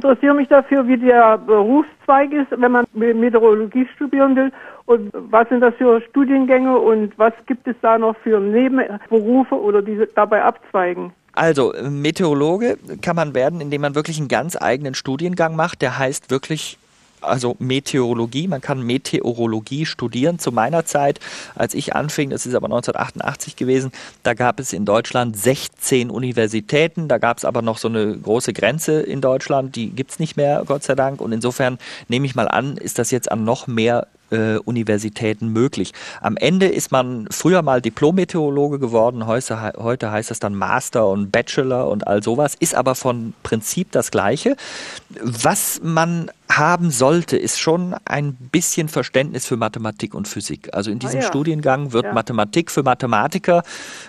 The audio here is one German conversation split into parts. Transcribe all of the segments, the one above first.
interessiere mich dafür, wie der Berufszweig ist, wenn man Meteorologie studieren will. Und was sind das für Studiengänge und was gibt es da noch für Nebenberufe oder die dabei abzweigen? Also, Meteorologe kann man werden, indem man wirklich einen ganz eigenen Studiengang macht. Der heißt wirklich also Meteorologie. Man kann Meteorologie studieren. Zu meiner Zeit, als ich anfing, das ist aber 1988 gewesen, da gab es in Deutschland 16 Universitäten. Da gab es aber noch so eine große Grenze in Deutschland. Die gibt es nicht mehr, Gott sei Dank. Und insofern nehme ich mal an, ist das jetzt an noch mehr äh, Universitäten möglich. Am Ende ist man früher mal Diplom-Meteorologe geworden, heute, heute heißt es dann Master und Bachelor und all sowas, ist aber von Prinzip das gleiche. Was man haben sollte, ist schon ein bisschen Verständnis für Mathematik und Physik. Also in diesem ah, ja. Studiengang wird ja. Mathematik für Mathematiker,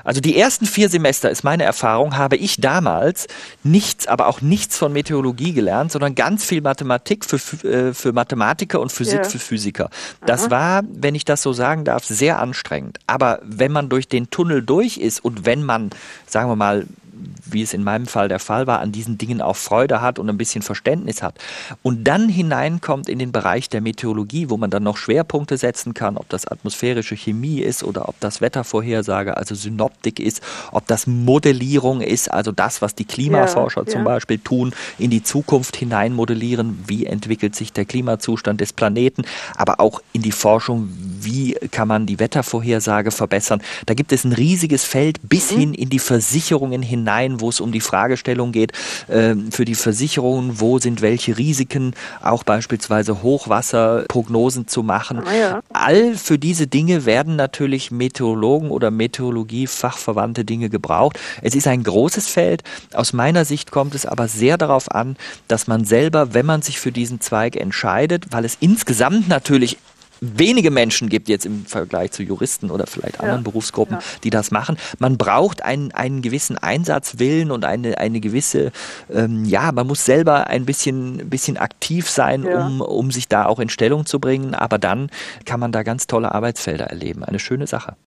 also die ersten vier Semester ist meine Erfahrung, habe ich damals nichts, aber auch nichts von Meteorologie gelernt, sondern ganz viel Mathematik für, äh, für Mathematiker und Physik ja. für Physiker. Das Aha. war, wenn ich das so sagen darf, sehr anstrengend. Aber wenn man durch den Tunnel durch ist und wenn man, sagen wir mal, wie es in meinem Fall der Fall war, an diesen Dingen auch Freude hat und ein bisschen Verständnis hat und dann hineinkommt in den Bereich der Meteorologie, wo man dann noch Schwerpunkte setzen kann, ob das atmosphärische Chemie ist oder ob das Wettervorhersage, also Synoptik ist, ob das Modellierung ist, also das, was die Klimaforscher ja, zum ja. Beispiel tun, in die Zukunft hinein modellieren, wie entwickelt sich der Klimazustand des Planeten, aber auch in die Forschung, wie kann man die Wettervorhersage verbessern. Da gibt es ein riesiges Feld bis mhm. hin in die Versicherungen hinein, wo es um die Fragestellung geht, äh, für die Versicherungen, wo sind welche Risiken, auch beispielsweise Hochwasserprognosen zu machen. Ah, ja. All für diese Dinge werden natürlich Meteorologen oder Meteorologie-fachverwandte Dinge gebraucht. Es ist ein großes Feld. Aus meiner Sicht kommt es aber sehr darauf an, dass man selber, wenn man sich für diesen Zweig entscheidet, weil es insgesamt natürlich wenige Menschen gibt jetzt im Vergleich zu Juristen oder vielleicht anderen ja. Berufsgruppen, ja. die das machen. Man braucht einen, einen gewissen Einsatzwillen und eine, eine gewisse, ähm, ja, man muss selber ein bisschen, bisschen aktiv sein, ja. um, um sich da auch in Stellung zu bringen. Aber dann kann man da ganz tolle Arbeitsfelder erleben. Eine schöne Sache.